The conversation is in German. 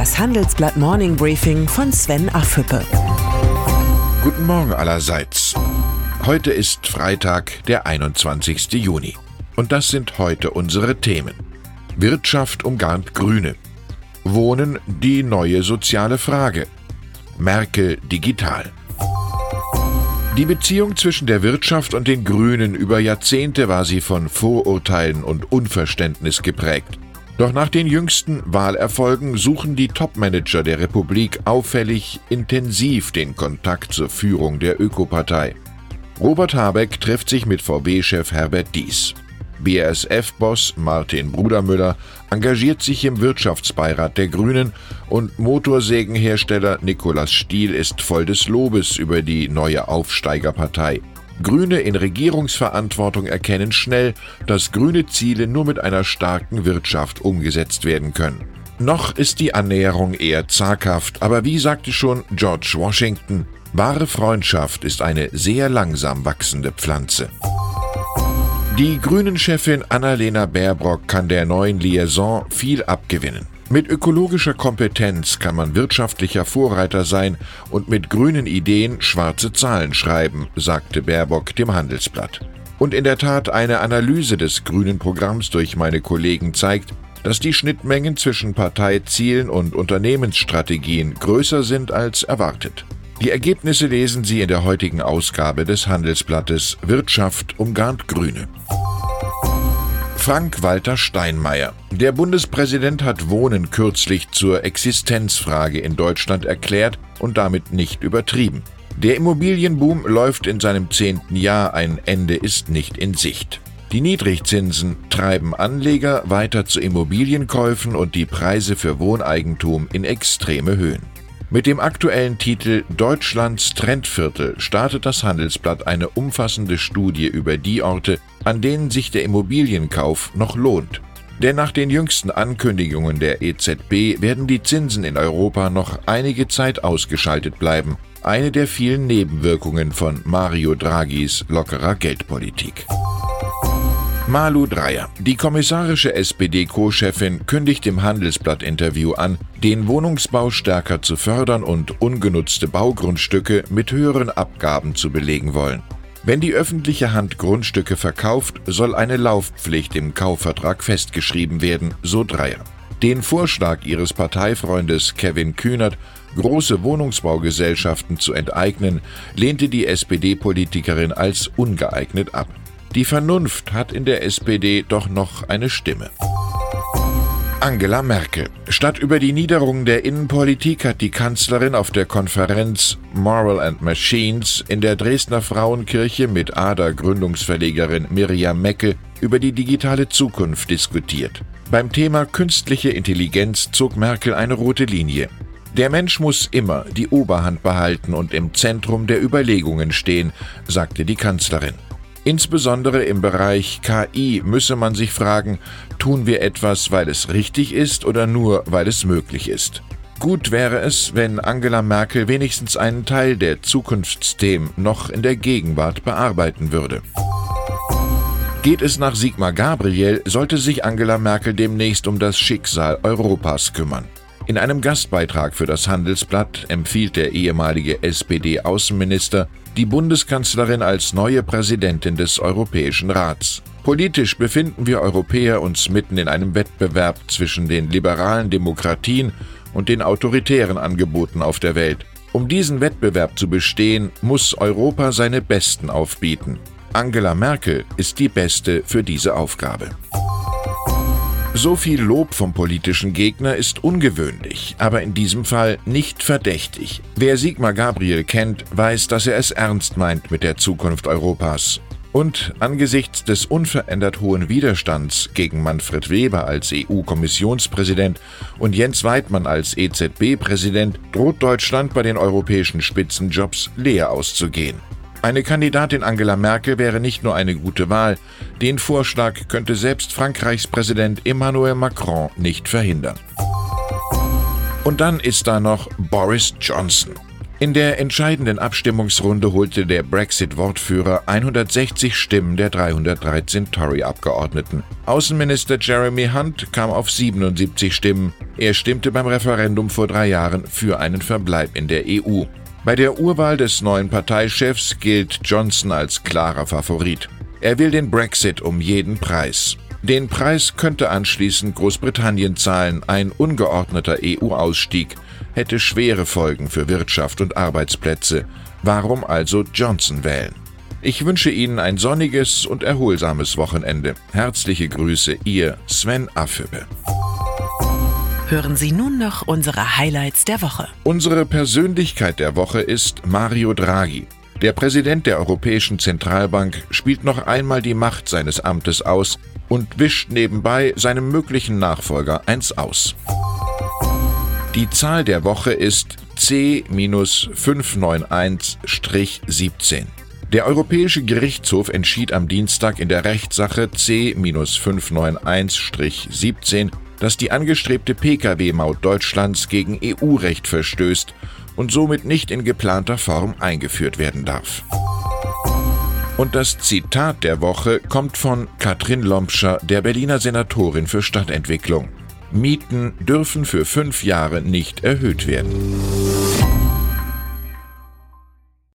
Das Handelsblatt Morning Briefing von Sven Affüppe. Guten Morgen allerseits. Heute ist Freitag, der 21. Juni. Und das sind heute unsere Themen. Wirtschaft umgarnt Grüne. Wohnen die neue soziale Frage. Merkel digital. Die Beziehung zwischen der Wirtschaft und den Grünen über Jahrzehnte war sie von Vorurteilen und Unverständnis geprägt. Doch nach den jüngsten Wahlerfolgen suchen die Topmanager der Republik auffällig intensiv den Kontakt zur Führung der Ökopartei. Robert Habeck trifft sich mit VW-Chef Herbert Dies. BASF-Boss Martin Brudermüller engagiert sich im Wirtschaftsbeirat der Grünen und Motorsägenhersteller Nikolaus Stiel ist voll des Lobes über die neue Aufsteigerpartei. Grüne in Regierungsverantwortung erkennen schnell, dass grüne Ziele nur mit einer starken Wirtschaft umgesetzt werden können. Noch ist die Annäherung eher zaghaft, aber wie sagte schon George Washington, wahre Freundschaft ist eine sehr langsam wachsende Pflanze. Die Grünen-Chefin Annalena Baerbock kann der neuen Liaison viel abgewinnen. Mit ökologischer Kompetenz kann man wirtschaftlicher Vorreiter sein und mit grünen Ideen schwarze Zahlen schreiben, sagte Baerbock dem Handelsblatt. Und in der Tat eine Analyse des grünen Programms durch meine Kollegen zeigt, dass die Schnittmengen zwischen Parteizielen und Unternehmensstrategien größer sind als erwartet. Die Ergebnisse lesen Sie in der heutigen Ausgabe des Handelsblattes Wirtschaft umgarnt Grüne. Frank-Walter Steinmeier. Der Bundespräsident hat Wohnen kürzlich zur Existenzfrage in Deutschland erklärt und damit nicht übertrieben. Der Immobilienboom läuft in seinem zehnten Jahr, ein Ende ist nicht in Sicht. Die Niedrigzinsen treiben Anleger weiter zu Immobilienkäufen und die Preise für Wohneigentum in extreme Höhen. Mit dem aktuellen Titel Deutschlands Trendviertel startet das Handelsblatt eine umfassende Studie über die Orte, an denen sich der Immobilienkauf noch lohnt. Denn nach den jüngsten Ankündigungen der EZB werden die Zinsen in Europa noch einige Zeit ausgeschaltet bleiben, eine der vielen Nebenwirkungen von Mario Draghis lockerer Geldpolitik. Malu Dreyer. Die kommissarische SPD-Co-Chefin kündigt im Handelsblatt-Interview an, den Wohnungsbau stärker zu fördern und ungenutzte Baugrundstücke mit höheren Abgaben zu belegen wollen. Wenn die öffentliche Hand Grundstücke verkauft, soll eine Laufpflicht im Kaufvertrag festgeschrieben werden, so Dreyer. Den Vorschlag ihres Parteifreundes Kevin Kühnert, große Wohnungsbaugesellschaften zu enteignen, lehnte die SPD-Politikerin als ungeeignet ab. Die Vernunft hat in der SPD doch noch eine Stimme. Angela Merkel. Statt über die Niederung der Innenpolitik hat die Kanzlerin auf der Konferenz Moral and Machines in der Dresdner Frauenkirche mit ADA-Gründungsverlegerin Miriam Mecke über die digitale Zukunft diskutiert. Beim Thema künstliche Intelligenz zog Merkel eine rote Linie. Der Mensch muss immer die Oberhand behalten und im Zentrum der Überlegungen stehen, sagte die Kanzlerin. Insbesondere im Bereich KI müsse man sich fragen, tun wir etwas, weil es richtig ist oder nur, weil es möglich ist. Gut wäre es, wenn Angela Merkel wenigstens einen Teil der Zukunftsthemen noch in der Gegenwart bearbeiten würde. Geht es nach Sigmar Gabriel, sollte sich Angela Merkel demnächst um das Schicksal Europas kümmern. In einem Gastbeitrag für das Handelsblatt empfiehlt der ehemalige SPD-Außenminister die Bundeskanzlerin als neue Präsidentin des Europäischen Rats. Politisch befinden wir Europäer uns mitten in einem Wettbewerb zwischen den liberalen Demokratien und den autoritären Angeboten auf der Welt. Um diesen Wettbewerb zu bestehen, muss Europa seine Besten aufbieten. Angela Merkel ist die Beste für diese Aufgabe. So viel Lob vom politischen Gegner ist ungewöhnlich, aber in diesem Fall nicht verdächtig. Wer Sigmar Gabriel kennt, weiß, dass er es ernst meint mit der Zukunft Europas. Und angesichts des unverändert hohen Widerstands gegen Manfred Weber als EU-Kommissionspräsident und Jens Weidmann als EZB-Präsident droht Deutschland bei den europäischen Spitzenjobs leer auszugehen. Eine Kandidatin Angela Merkel wäre nicht nur eine gute Wahl, den Vorschlag könnte selbst Frankreichs Präsident Emmanuel Macron nicht verhindern. Und dann ist da noch Boris Johnson. In der entscheidenden Abstimmungsrunde holte der Brexit-Wortführer 160 Stimmen der 313 Tory-Abgeordneten. Außenminister Jeremy Hunt kam auf 77 Stimmen. Er stimmte beim Referendum vor drei Jahren für einen Verbleib in der EU. Bei der Urwahl des neuen Parteichefs gilt Johnson als klarer Favorit. Er will den Brexit um jeden Preis. Den Preis könnte anschließend Großbritannien zahlen, ein ungeordneter EU-Ausstieg hätte schwere Folgen für Wirtschaft und Arbeitsplätze. Warum also Johnson wählen? Ich wünsche Ihnen ein sonniges und erholsames Wochenende. Herzliche Grüße, Ihr Sven Affüppe. Hören Sie nun noch unsere Highlights der Woche. Unsere Persönlichkeit der Woche ist Mario Draghi. Der Präsident der Europäischen Zentralbank spielt noch einmal die Macht seines Amtes aus und wischt nebenbei seinem möglichen Nachfolger eins aus. Die Zahl der Woche ist C-591-17. Der Europäische Gerichtshof entschied am Dienstag in der Rechtssache C-591-17, dass die angestrebte Pkw-Maut Deutschlands gegen EU-Recht verstößt und somit nicht in geplanter Form eingeführt werden darf. Und das Zitat der Woche kommt von Katrin Lompscher, der Berliner Senatorin für Stadtentwicklung. Mieten dürfen für fünf Jahre nicht erhöht werden.